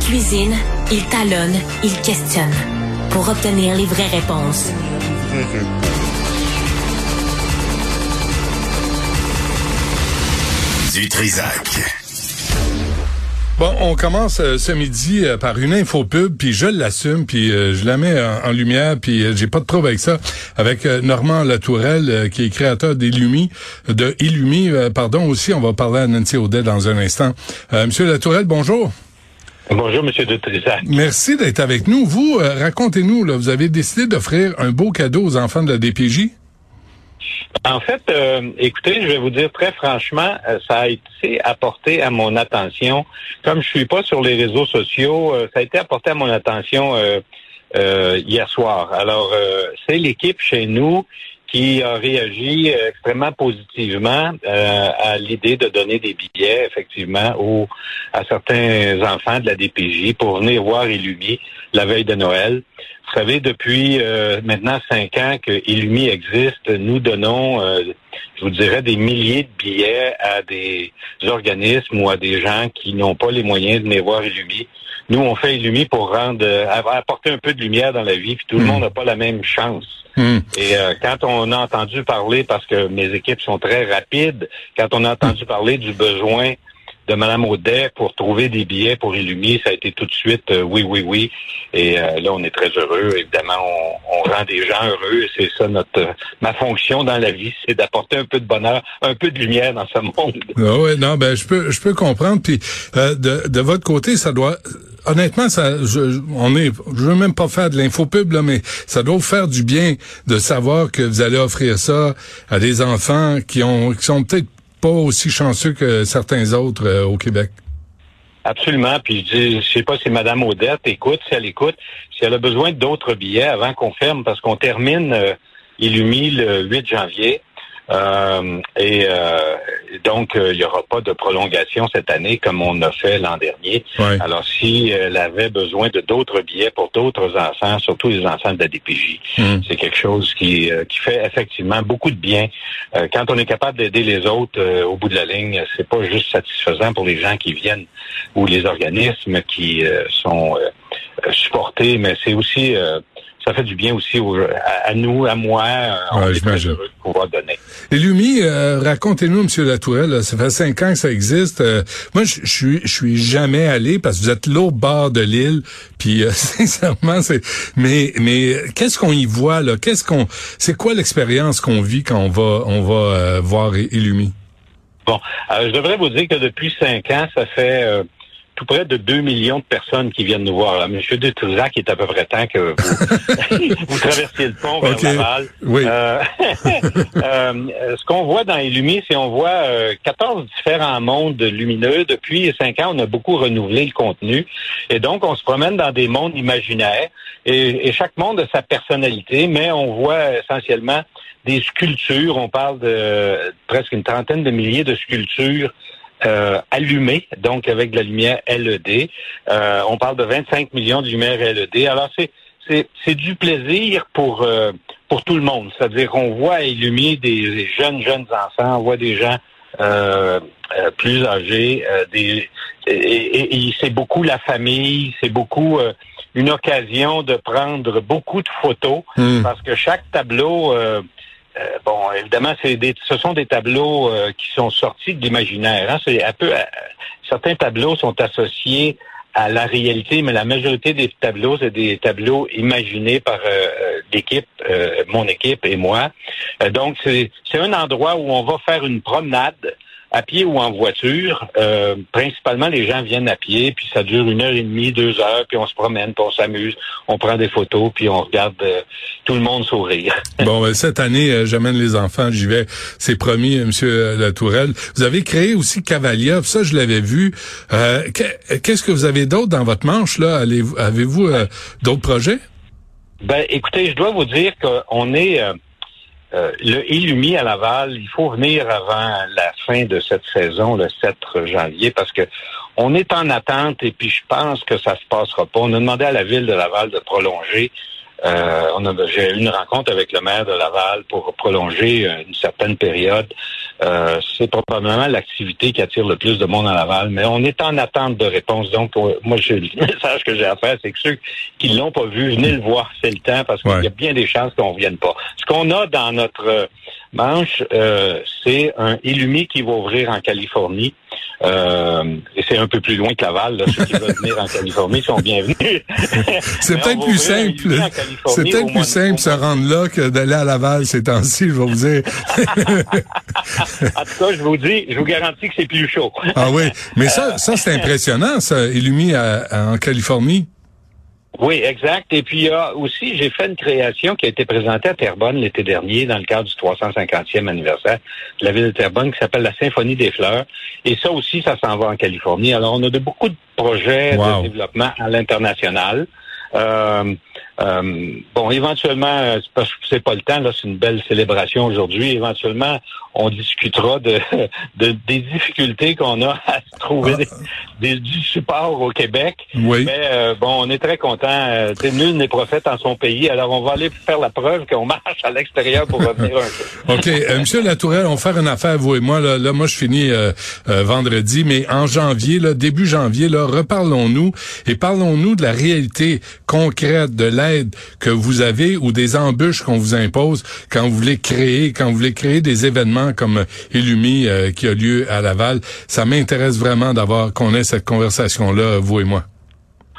cuisine, il talonne, il questionne pour obtenir les vraies réponses. Du Trisac. Bon, on commence euh, ce midi euh, par une info pub, puis je l'assume, puis euh, je la mets en, lumière, puis j'ai pas de preuve avec ça, avec Normand Latourelle, qui est créateur d'Illumi, de Illumi, pardon, aussi, on va parler à Nancy Audet dans un instant. Monsieur Latourelle, bonjour. Bonjour, Monsieur de Trisac. Merci d'être avec nous. Vous, racontez-nous, là, vous avez décidé d'offrir un beau cadeau aux enfants de la DPJ? En fait, euh, écoutez, je vais vous dire très franchement, euh, ça a été apporté à mon attention. Comme je suis pas sur les réseaux sociaux, euh, ça a été apporté à mon attention hier soir. Alors, c'est l'équipe chez nous qui a réagi extrêmement positivement à l'idée de donner des billets, effectivement, aux, à certains enfants de la DPJ pour venir voir Illumi la veille de Noël. Vous savez, depuis euh, maintenant cinq ans que Illumi existe, nous donnons, euh, je vous dirais, des milliers de billets à des organismes ou à des gens qui n'ont pas les moyens de venir voir Illumi. Nous, on fait Illumi pour rendre, euh, apporter un peu de lumière dans la vie, puis tout le hmm. monde n'a pas la même chance. Hmm. Et quand on a entendu parler, parce que mes équipes sont très rapides, quand on a entendu parler du besoin de Mme Audet pour trouver des billets pour Illumi, ça a été tout de suite euh, oui, oui, oui. Et euh, là, on est très heureux. Évidemment, on, rend des gens heureux. C'est ça notre euh, ma fonction dans la vie, c'est d'apporter un peu de bonheur, un peu de lumière dans ce monde. Ah ouais, non, ben je peux je peux comprendre. Puis de, de votre côté, ça doit honnêtement, ça, je, on est, je veux même pas faire de l'infopub là, mais ça doit faire du bien de savoir que vous allez offrir ça à des enfants qui ont, qui sont peut-être pas aussi chanceux que certains autres euh, au Québec. Absolument. Puis je dis, je sais pas si Mme Odette écoute, si elle écoute, si elle a besoin d'autres billets avant qu'on ferme, parce qu'on termine euh, Illumi le 8 janvier. Euh, et euh, donc, euh, il n'y aura pas de prolongation cette année comme on a fait l'an dernier. Alors, si elle avait besoin de d'autres billets pour d'autres enfants, surtout les enfants de la DPJ, hmm. c'est quelque chose qui, qui fait effectivement beaucoup de bien. quand on est capable d'aider les autres au bout de la ligne, c'est pas juste satisfaisant pour les gens qui viennent ou les organismes qui sont supportés, mais c'est aussi ça fait du bien aussi à, nous, à moi. Euh, on est très heureux de pouvoir donner. Et Lumi, euh, racontez-nous, Monsieur Latourelle, ça fait cinq ans que ça existe. Euh, moi, je suis, suis jamais allé parce que vous êtes l'autre bord de l'île. Puis sincèrement, c'est. Mais, mais qu'est-ce qu'on y voit là? Qu'est-ce qu'on, c'est quoi l'expérience qu'on vit quand on va, on va voir Illumi? Bon, je devrais vous dire que depuis cinq ans, ça fait tout près de 2 millions de personnes qui viennent nous voir. Monsieur de Trisac est à peu près temps que vous, vous traversiez le pont vers Laval. Oui. Euh, euh, ce qu'on voit dans Illumi, c'est on voit 14 euh, différents mondes lumineux. Depuis 5 ans, on a beaucoup renouvelé le contenu. Et donc, on se promène dans des mondes imaginaires. Et, et chaque monde a sa personnalité, mais on voit essentiellement des sculptures. On parle de presque une trentaine de milliers de sculptures euh, allumé, donc avec de la lumière LED. Euh, on parle de 25 millions de lumières LED. Alors c'est c'est du plaisir pour euh, pour tout le monde. C'est-à-dire qu'on voit illuminer des, jeunes jeunes enfants, on voit des gens euh, plus âgés, des et, et, c'est beaucoup la famille, c'est beaucoup une occasion de prendre beaucoup de photos hmm. parce que chaque tableau euh, bon, évidemment, c'est des, ce sont des tableaux euh, qui sont sortis de l'imaginaire. Hein. C'est un peu, euh, certains tableaux sont associés à la réalité, mais la majorité des tableaux, c'est des tableaux imaginés par l'équipe, mon équipe et moi. donc, c'est un endroit où on va faire une promenade à pied ou en voiture. Euh, principalement, les gens viennent à pied, puis ça dure une heure et demie, deux heures, puis on se promène, puis on s'amuse, on prend des photos, puis on regarde euh, tout le monde sourire. bon, ben, cette année, euh, j'amène les enfants, j'y vais, c'est promis, Monsieur Latourelle. Vous avez créé aussi Cavalia, ça je l'avais vu. Qu'est-ce que vous avez d'autre dans votre manche là? Avez-vous d'autres projets? Ben, écoutez, je dois vous dire qu'on est euh, le Illumi à Laval, il faut venir avant la fin de cette saison, le 7 janvier, parce que on est en attente et puis je pense que ça se passera pas. On a demandé à la ville de Laval de prolonger. Euh, on a, j'ai eu une rencontre avec le maire de Laval pour prolonger une certaine période. Euh, c'est probablement l'activité qui attire le plus de monde à Laval. Mais on est en attente de réponse. Donc, euh, moi, je, le message que j'ai à faire, c'est que ceux qui l'ont pas vu, venez le voir, c'est le temps, parce qu'il y a bien des chances qu'on revienne pas. Ce qu'on a dans notre manche, euh, c'est un Illumi qui va ouvrir en Californie. Euh, et c'est un peu plus loin que Laval. Là. Ceux qui veulent venir en Californie sont bienvenus. c'est peut-être plus simple. C'est peut-être plus simple se rendre là que d'aller à Laval ces temps-ci, je vais vous dire. en tout cas, je vous dis, je vous garantis que c'est plus chaud. ah oui, mais ça, ça c'est impressionnant, ça, Illumi en Californie. Oui, exact. Et puis, il y a aussi, j'ai fait une création qui a été présentée à Terrebonne l'été dernier dans le cadre du 350e anniversaire de la ville de Terrebonne qui s'appelle la Symphonie des fleurs. Et ça aussi, ça s'en va en Californie. Alors, on a de beaucoup de projets de développement à l'international. Euh, euh, bon, éventuellement, euh, c'est pas le temps, là, c'est une belle célébration aujourd'hui. Éventuellement, on discutera de, de des difficultés qu'on a à trouver ah. des, du support au Québec. Oui. Mais euh, bon, on est très content. Nul n'est prophète en son pays. Alors, on va aller faire la preuve qu'on marche à l'extérieur pour revenir un peu. OK. Monsieur Latourelle, on va faire une affaire, vous et moi. Là, là moi, je finis vendredi, mais en janvier, là, début janvier, là, reparlons-nous et parlons-nous de la réalité concrète de l'aide que vous avez ou des embûches qu'on vous impose quand vous voulez créer, quand vous voulez créer des événements comme Illumi euh, qui a lieu à Laval. Ça m'intéresse vraiment d'avoir qu'on ait cette conversation-là, vous et moi.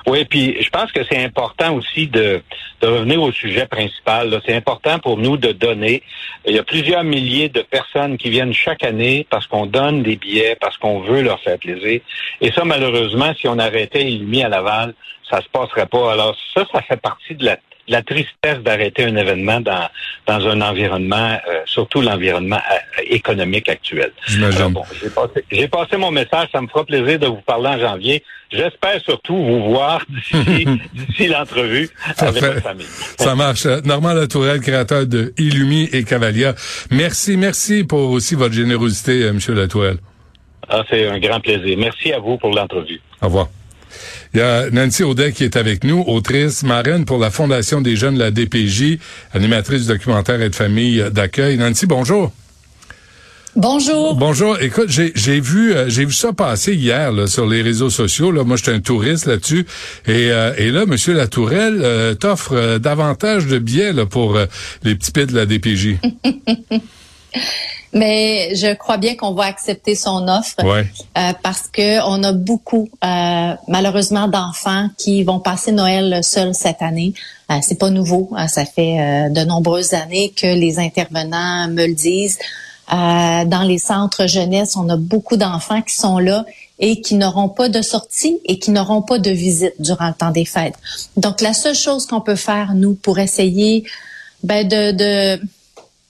Oui, puis je pense que c'est important aussi de, de, revenir au sujet principal. C'est important pour nous de donner. Il y a plusieurs milliers de personnes qui viennent chaque année parce qu'on donne des billets, parce qu'on veut leur faire plaisir. Et ça, malheureusement, si on arrêtait Illumi à Laval, ça se passerait pas. Alors ça, ça fait partie de la, la tristesse d'arrêter un événement dans, dans un environnement, euh, surtout l'environnement euh, économique actuel. Bon, j'ai passé, mon message. Ça me fera plaisir de vous parler en janvier. J'espère surtout vous voir d'ici l'entrevue avec la famille. Ça marche. Normand Latourelle, créateur de Illumi et Cavalia. Merci, merci pour aussi votre générosité, euh, M. Latourelle. Ah, c'est un grand plaisir. Merci à vous pour l'entrevue. Au revoir. Il y a Nancy Audet qui est avec nous, autrice, marraine pour la Fondation des jeunes de la DPJ, animatrice du documentaire et de famille d'accueil. Nancy, bonjour. Bonjour. Bonjour. Écoute, j'ai vu euh, j'ai vu ça passer hier là, sur les réseaux sociaux. Là. Moi, j'étais un touriste là-dessus. Et, euh, et là, Monsieur Latourelle euh, t'offre davantage de billets là, pour les petits pits de la DPJ. Mais je crois bien qu'on va accepter son offre euh, parce que on a beaucoup, euh, malheureusement, d'enfants qui vont passer Noël seuls cette année. Euh, c'est pas nouveau, hein, ça fait euh, de nombreuses années que les intervenants me le disent. dans les centres jeunesse, on a beaucoup d'enfants qui sont là et qui n'auront pas de sortie et qui n'auront pas de visite durant le temps des fêtes. Donc, la seule chose qu'on peut faire, nous, pour essayer ben, de, de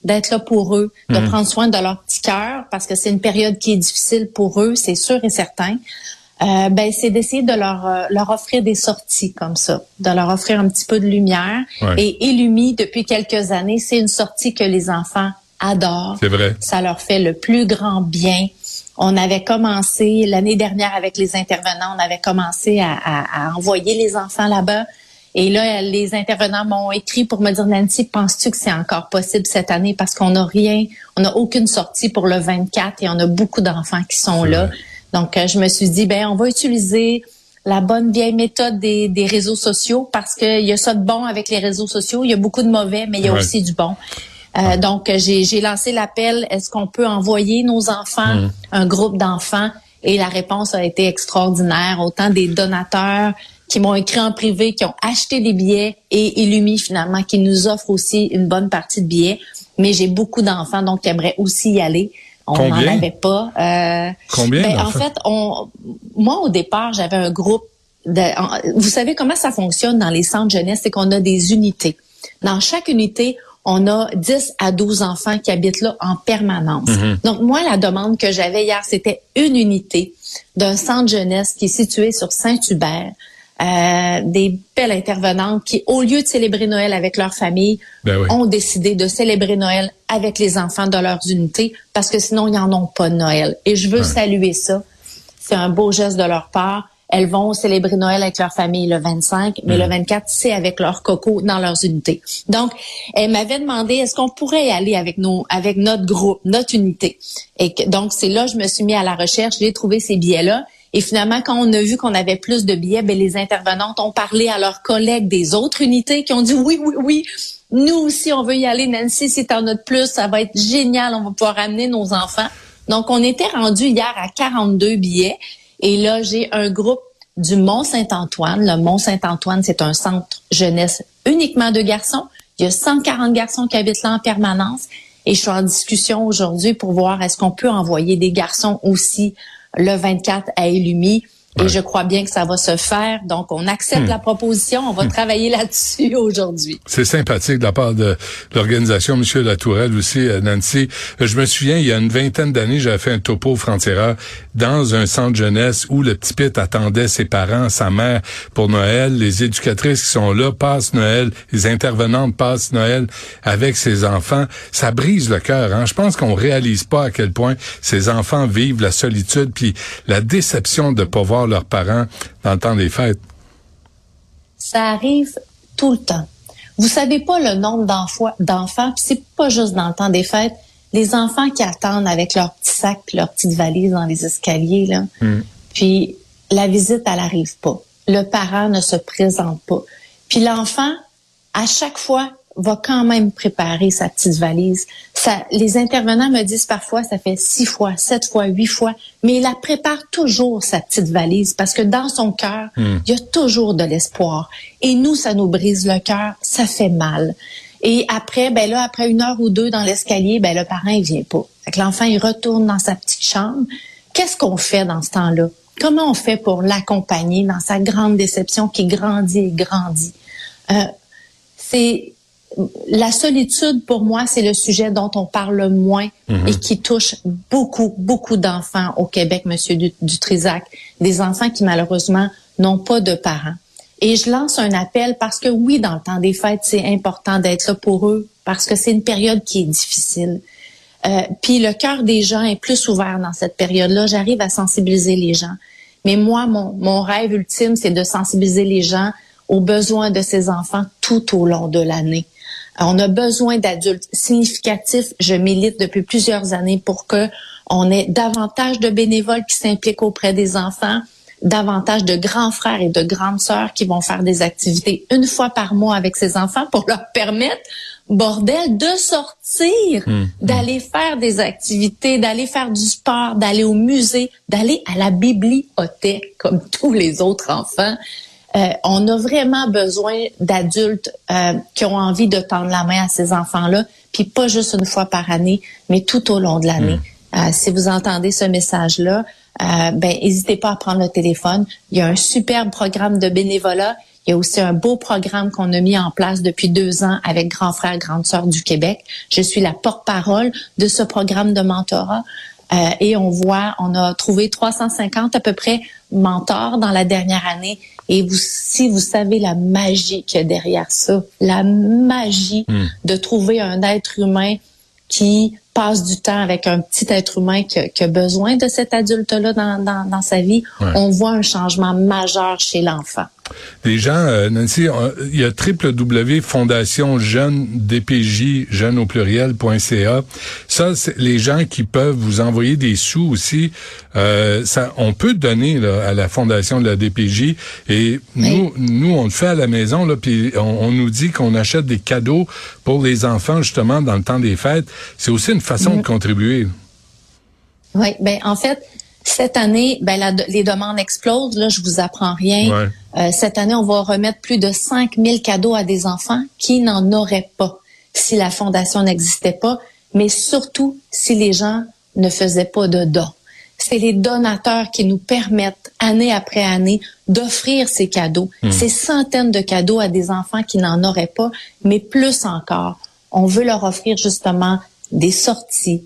d'être là pour eux, de mm. prendre soin de leur petit cœur, parce que c'est une période qui est difficile pour eux, c'est sûr et certain. Euh, ben c'est d'essayer de leur euh, leur offrir des sorties comme ça, de leur offrir un petit peu de lumière. Et Illumi, depuis quelques années, c'est une sortie que les enfants adorent. C'est vrai. Ça leur fait le plus grand bien. On avait commencé l'année dernière avec les intervenants, on avait commencé à, à, à envoyer les enfants là-bas. Et là, les intervenants m'ont écrit pour me dire, Nancy, penses-tu que c'est encore possible cette année? Parce qu'on n'a rien, on n'a aucune sortie pour le 24 et on a beaucoup d'enfants qui sont là. Donc, euh, je me suis dit, ben, on va utiliser la bonne vieille méthode des, des réseaux sociaux parce qu'il y a ça de bon avec les réseaux sociaux. Il y a beaucoup de mauvais, mais il y a aussi du bon. Euh, donc, j'ai lancé l'appel, est-ce qu'on peut envoyer nos enfants, mmh. un groupe d'enfants? Et la réponse a été extraordinaire. Autant des donateurs qui m'ont écrit en privé, qui ont acheté des billets et Illumi finalement qui nous offre aussi une bonne partie de billets. Mais j'ai beaucoup d'enfants donc qui aimeraient aussi y aller. On n'en avait pas. Euh, Combien ben, En fait, on, moi au départ j'avais un groupe. De, vous savez comment ça fonctionne dans les centres jeunesse, c'est qu'on a des unités. Dans chaque unité, on a 10 à 12 enfants qui habitent là en permanence. Mm-hmm. Donc, moi, la demande que j'avais hier, c'était une unité d'un centre jeunesse qui est situé sur Saint-Hubert, euh, des belles intervenantes qui, au lieu de célébrer Noël avec leur famille, ben ont décidé de célébrer Noël avec les enfants de leurs unités parce que sinon, ils n'en ont pas de Noël. Et je veux saluer ça. C'est un beau geste de leur part. elles vont célébrer Noël avec leur famille le 25, mais le 24, c'est avec leur coco dans leurs unités. Donc, elle m'avait demandé est-ce qu'on pourrait y aller avec nos, avec notre groupe, notre unité? Et donc, c'est là je me suis mis à la recherche, j'ai trouvé ces billets-là. Et finalement, quand on a vu qu'on avait plus de billets, ben, les intervenantes ont parlé à leurs collègues des autres unités qui ont dit oui, oui, oui. Nous aussi, on veut y aller. Nancy, c'est en notre plus. Ça va être génial. On va pouvoir amener nos enfants. Donc, on était rendu hier à 42 billets. Et là, j'ai un groupe du Mont-Saint-Antoine. Le Mont-Saint-Antoine, c'est un centre jeunesse uniquement de garçons. Il y a 140 garçons qui habitent là en permanence. Et je suis en discussion aujourd'hui pour voir est-ce qu'on peut envoyer des garçons aussi le 24 à Illumi. Et je crois bien que ça va se faire. Donc, on accepte hmm. la proposition. On va hmm. travailler là-dessus aujourd'hui. C'est sympathique de la part de l'organisation, Monsieur Latourelle aussi, euh, Nancy. Euh, je me souviens, il y a une vingtaine d'années, j'avais fait un topo frontière dans un centre jeunesse où le petit Pete attendait ses parents, sa mère pour Noël. Les éducatrices qui sont là passent Noël. Les intervenantes passent Noël avec ses enfants. Ça brise le cœur. Hein? Je pense qu'on réalise pas à quel point ces enfants vivent la solitude puis la déception de pas voir leurs parents dans le temps des fêtes? Ça arrive tout le temps. Vous savez pas le nombre d'enfants, puis c'est pas juste dans le temps des fêtes, les enfants qui attendent avec leur petit sac puis leur petite valise dans les escaliers, là. Hmm. Puis la visite, elle arrive pas. Le parent ne se présente pas. Puis l'enfant, à chaque fois, va quand même préparer sa petite valise. Ça, les intervenants me disent parfois, ça fait six fois, sept fois, huit fois, mais il la prépare toujours sa petite valise parce que dans son cœur, hmm. il y a toujours de l'espoir. Et nous, ça nous brise le cœur, ça fait mal. Et après, ben là, après une heure ou deux dans l'escalier, ben le parent il vient pas. Fait que l'enfant il retourne dans sa petite chambre. Qu'est-ce qu'on fait dans ce temps-là? Comment on fait pour l'accompagner dans sa grande déception qui grandit et grandit? Euh, C'est la solitude, pour moi, c'est le sujet dont on parle le moins mhm. et qui touche beaucoup, beaucoup d'enfants au Québec, Monsieur Dutrisac, des enfants qui malheureusement n'ont pas de parents. Et je lance un appel parce que oui, dans le temps des fêtes, c'est important d'être là pour eux parce que c'est une période qui est difficile. Euh, puis le cœur des gens est plus ouvert dans cette période-là. J'arrive à sensibiliser les gens. Mais moi, mon, mon rêve ultime, c'est de sensibiliser les gens aux besoins de ces enfants tout au long de l'année. On a besoin d'adultes significatifs. Je milite depuis plusieurs années pour que on ait davantage de bénévoles qui s'impliquent auprès des enfants, davantage de grands frères et de grandes sœurs qui vont faire des activités une fois par mois avec ces enfants pour leur permettre, bordel, de sortir, mmh, mmh. d'aller faire des activités, d'aller faire du sport, d'aller au musée, d'aller à la bibliothèque comme tous les autres enfants. Euh, on a vraiment besoin d'adultes euh, qui ont envie de tendre la main à ces enfants-là, puis pas juste une fois par année, mais tout au long de l'année. Hmm. Euh, si vous entendez ce message-là, ben n'hésitez pas à prendre le téléphone. Il y a un superbe programme de bénévolat. Il y a aussi un beau programme qu'on a mis en place depuis deux ans avec Grand Frère, Grande Sœur du Québec. Je suis la porte-parole de ce programme de mentorat. Et on voit, on a trouvé 350 à peu près mentors dans la dernière année et vous, si vous savez la magie qu'il y a derrière ça, la magie hmm. de trouver un être humain qui passe du temps avec un petit être humain qui a, besoin de cet adulte-là dans, dans, dans, sa vie, on voit un changement majeur chez l'enfant. Les gens, euh, Nancy, il y a jeune DPJ, jeune au pluriel.ca. Ça, c'est les gens qui peuvent vous envoyer des sous aussi. Euh, ça, on peut donner là, à la fondation de la DPJ et nous, nous, on le fait à la maison là, puis on, nous dit qu'on achète des cadeaux pour les enfants justement dans le temps des fêtes. C'est aussi une façon de contribuer. Oui, ben en fait, cette année, ben, les demandes explosent. Là, je vous apprends rien. Euh, cette année, on va remettre plus de 5000 cadeaux à des enfants qui n'en auraient pas si la fondation n'existait pas, mais surtout si les gens ne faisaient pas de dons. C'est les donateurs qui nous permettent, année après année, d'offrir ces cadeaux, hmm. ces centaines de cadeaux à des enfants qui n'en auraient pas, mais plus encore. On veut leur offrir justement des sorties,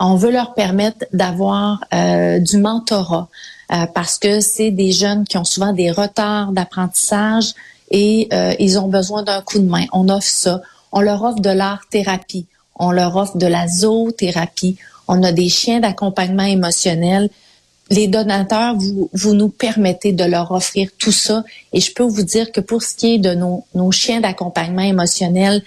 on veut leur permettre d'avoir euh, du mentorat euh, parce que c'est des jeunes qui ont souvent des retards d'apprentissage et euh, ils ont besoin d'un coup de main. On offre ça. On leur offre de l'art-thérapie. On leur offre de la zoothérapie. On a des chiens d'accompagnement émotionnel. les donateurs, vous, vous nous permettez de leur offrir tout ça. Et je peux vous dire que pour ce qui est de nos, nos chiens d'accompagnement émotionnel,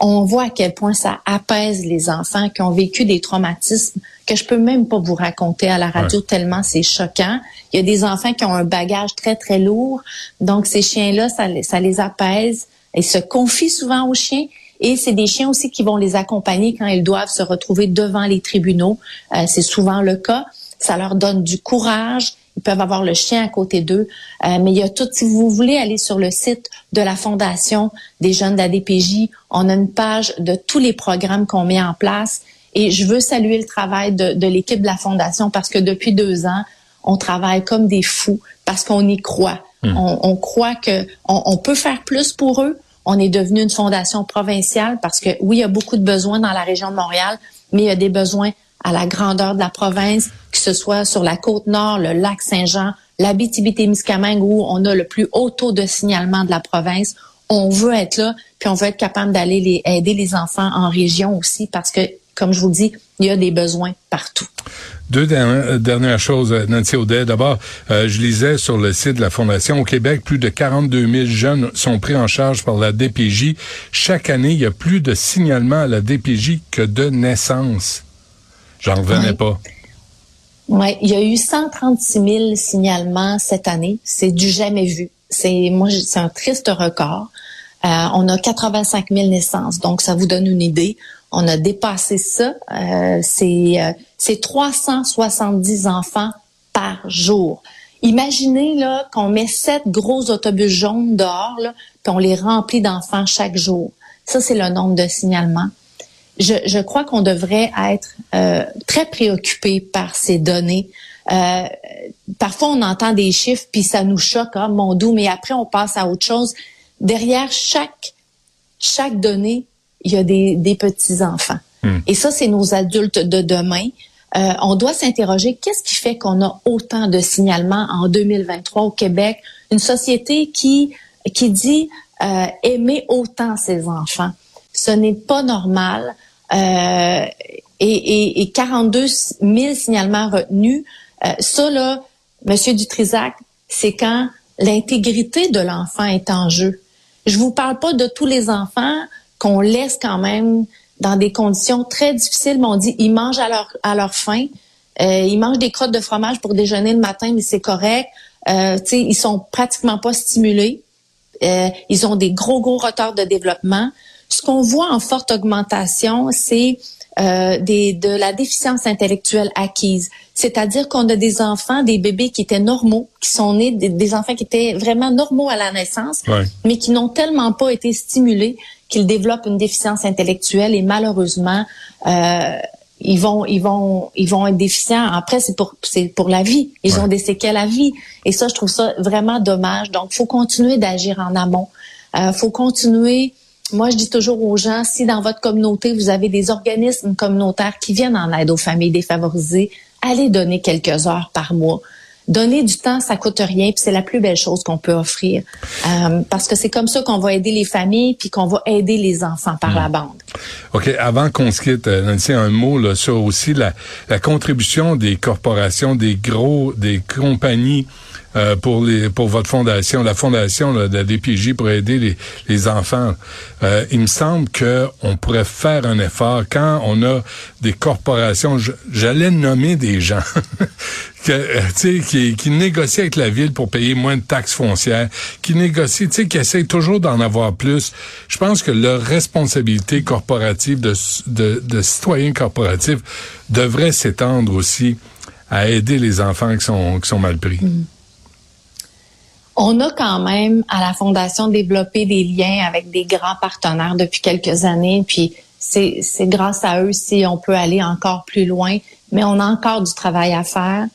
on voit à quel point ça apaise les enfants qui ont vécu des traumatismes que je peux même pas vous raconter à la radio tellement c'est choquant. Il y a des enfants qui ont un bagage très très lourd, donc ces chiens-là, ça, ça les apaise. Ils se confient souvent aux chiens et c'est des chiens aussi qui vont les accompagner quand ils doivent se retrouver devant les tribunaux. Euh, c'est souvent le cas. Ça leur donne du courage. Ils peuvent avoir le chien à côté d'eux. Euh, mais il y a tout, si vous voulez aller sur le site de la Fondation des jeunes d'ADPJ, on a une page de tous les programmes qu'on met en place. Et je veux saluer le travail de, de l'équipe de la Fondation parce que depuis deux ans, on travaille comme des fous parce qu'on y croit. Hmm. On, on, croit que on, on peut faire plus pour eux. On est devenu une fondation provinciale parce que oui, il y a beaucoup de besoins dans la région de Montréal, mais il y a des besoins à la grandeur de la province, que ce soit sur la côte nord, le lac Saint-Jean, l'Abitibi-Témiscamingue où on a le plus haut taux de signalement de la province. On veut être là, puis on veut être capable d'aller les, aider les enfants en région aussi parce que, comme je vous dis, il y a des besoins partout. Deux euh, dernières choses, euh, Nancy Audet. D'abord, euh, je lisais sur le site de la Fondation, au Québec, plus de 42 000 jeunes sont pris en charge par la DPJ. Chaque année, il y a plus de signalements à la DPJ que de naissances. J'en revenais pas. Oui, il y a eu 136 000 signalements cette année. C'est du jamais vu. C'est moi, c'est un triste record. on a 85 000 naissances, donc ça vous donne une idée. On a dépassé ça. Euh, c'est 370 euh, enfants par jour. Imaginez là qu'on met sept gros autobus jaunes dehors, là, puis on les remplit d'enfants chaque jour. Ça, c'est le nombre de signalements. Je, je crois qu'on devrait être euh, très préoccupé par ces données. Euh, parfois, on entend des chiffres, puis ça nous choque, hein, mon doux, mais après, on passe à autre chose. Derrière chaque, chaque donnée, il y a des, petits-enfants. Hmm. Et ça, c'est nos adultes de demain. Euh, on doit s'interroger qu'est-ce qui fait qu'on a autant de signalements en 2023 au Québec, une société qui qui dit euh, aimer autant ses enfants. Ce n'est pas normal. Euh, et, et, 42 000 signalements retenus. ça là, Monsieur Dutrisac, c'est quand l'intégrité de l'enfant est en jeu. Je vous parle pas de tous les enfants qu'on laisse quand même dans des conditions très difficiles. Mais on dit ils mangent à leur à leur faim. Euh, ils mangent des crottes de fromage pour déjeuner le matin, mais c'est correct. Euh, ils sont pratiquement pas stimulés. Euh, ils ont des gros gros retards de développement. Ce qu'on voit en forte augmentation, c'est euh, des, de la déficience intellectuelle acquise. C'est-à-dire qu'on a des enfants, des bébés qui étaient normaux, qui sont nés, des, enfants qui étaient vraiment normaux à la naissance, mais qui n'ont tellement pas été stimulés qu'ils développent une déficience intellectuelle et malheureusement, euh, ils vont, ils vont, ils vont être déficients. Après, c'est pour, c'est pour la vie. Ils ont des séquelles à vie. Et ça, je trouve ça vraiment dommage. Donc, faut continuer d'agir en amont. Euh, faut continuer. Moi, je dis toujours aux gens, si dans votre communauté, vous avez des organismes communautaires qui viennent en aide aux familles défavorisées, allez donner quelques heures par mois. Donner du temps, ça coûte rien, puis c'est la plus belle chose qu'on peut offrir. Euh, parce que c'est comme ça qu'on va aider les familles, puis qu'on va aider les enfants par la hmm. bande. OK, avant qu'on se quitte, euh, Nancy, un mot là, sur aussi la, la contribution des corporations, des gros, des compagnies euh, pour les pour votre fondation, la fondation de la DPJ pour aider les, les enfants. Euh, il me semble que on pourrait faire un effort quand on a des corporations. J'allais nommer des gens que, euh, qui, qui négocient avec la ville pour payer moins de taxes foncières, qui négocient, qui essayent toujours d'en avoir plus. Je pense que leur responsabilité corporative de, de, de citoyens corporatifs devrait s'étendre aussi à aider les enfants qui sont, qui sont mal pris. Mm on a quand même à la Fondation développé des liens avec des grands partenaires depuis quelques années, puis c'est grâce à eux si on peut aller encore plus loin, mais on a encore du travail à faire.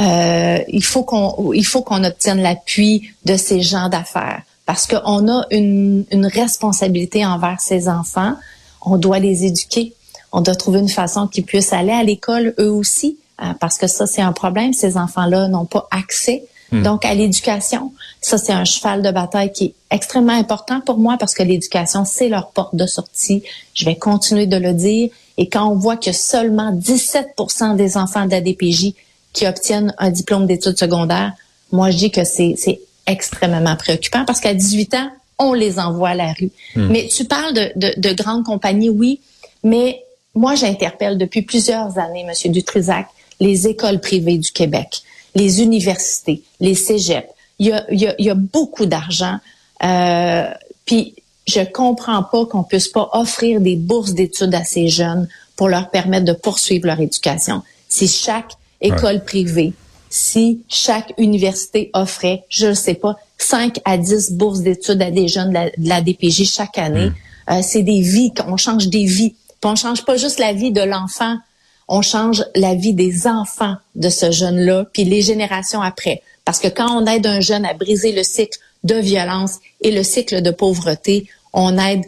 Euh, il faut qu'on il obtienne l'appui de ces gens d'affaires parce qu'on a une, une responsabilité envers ces enfants. On doit les éduquer. On doit trouver une façon qu'ils puissent aller à l'école eux aussi, euh, parce que ça c'est un problème. Ces enfants-là n'ont pas accès Hmm. Donc, à l'éducation, ça, c'est un cheval de bataille qui est extrêmement important pour moi parce que l'éducation, c'est leur porte de sortie. Je vais continuer de le dire. Et quand on voit que seulement 17% des enfants d'ADPJ qui obtiennent un diplôme d'études secondaires. Moi, je dis que c'est extrêmement préoccupant parce qu'à 18 ans, on les envoie à la rue. Hmm. Mais tu parles de, de, de, grandes compagnies, oui, mais moi, j'interpelle depuis plusieurs années, Monsieur Dutrisac, les écoles privées du Québec, les universités, les cégeps. Il y a, il y a, il y a beaucoup d'argent. Euh, puis je comprends pas qu'on puisse pas offrir des bourses d'études à ces jeunes pour leur permettre de poursuivre leur éducation. Si chaque école privée, si chaque université offrait, je ne sais pas, 5 à 10 bourses d'études à des jeunes de la, DPJ chaque année, hmm. euh, c'est des vies, on change des vies. Puis on change pas juste la vie de l'enfant, on change la vie des enfants de ce jeune-là, puis les générations après. Parce que quand on aide un jeune à briser le cycle de violence et le cycle de pauvreté, on aide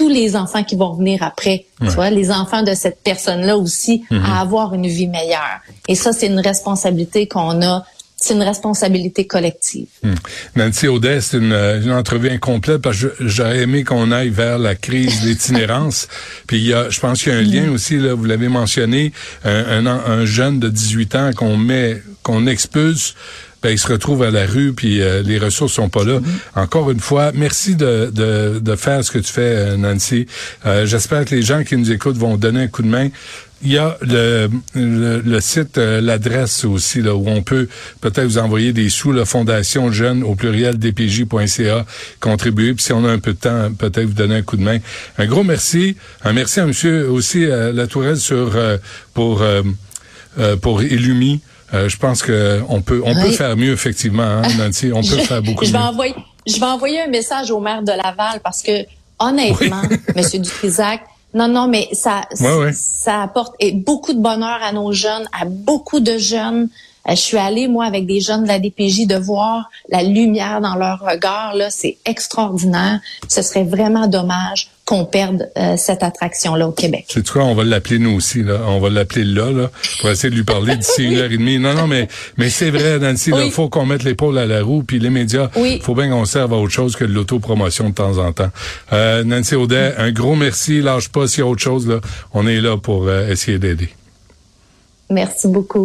tous les enfants qui vont venir après, tu vois, les enfants de cette personne-là aussi, à mhm. avoir une vie meilleure. Et ça, c'est une responsabilité qu'on a c'est une responsabilité collective. Hmm. Nancy Audet, c'est une, une, entrevue incomplète parce que j'aurais aimé qu'on aille vers la crise d'itinérance. Puis il y a, je pense qu'il y a un lien aussi, là, vous l'avez mentionné, un, un, un, jeune de 18 ans qu'on met, qu'on expulse ben, ils se retrouvent à la rue, puis euh, les ressources sont pas là. Mm-hmm. Encore une fois, merci de, de, de, faire ce que tu fais, euh, Nancy. Euh, j'espère que les gens qui nous écoutent vont donner un coup de main. Il y a le, le, site, l'adresse aussi, là, où on peut peut-être vous envoyer des sous, la Fondation Jeune au pluriel dpj.ca, contribuer. Puis si on a un peu de temps, peut-être vous donner un coup de main. Un gros merci. Un merci à monsieur aussi, La Tourelle, sur, pour, pour Illumi. Euh, je pense que on peut on peut faire mieux effectivement, hein, Nancy. On peut faire beaucoup je vais Envoyer, je vais envoyer un message au maire de Laval parce que honnêtement, Monsieur Dutrisac, non non mais ça ça apporte beaucoup de bonheur à nos jeunes, à beaucoup de jeunes. Euh, je suis allée, moi, avec des jeunes de la DPJ, de voir la lumière dans leur regard. Là, c'est extraordinaire. Ce serait vraiment dommage qu'on perde euh, cette attraction-là au Québec. C'est quoi, on va l'appeler nous aussi, là? On va l'appeler là, là, pour essayer de lui parler d'ici une heure et demie. Non, non, mais, mais c'est vrai, Nancy, il faut qu'on mette l'épaule à la roue, puis les médias, il faut bien qu'on serve à autre chose que de l'autopromotion de temps en temps. Euh, Nancy Audet, un gros merci. Lâche pas s'il y a autre chose, là. On est là pour essayer d'aider. Merci beaucoup.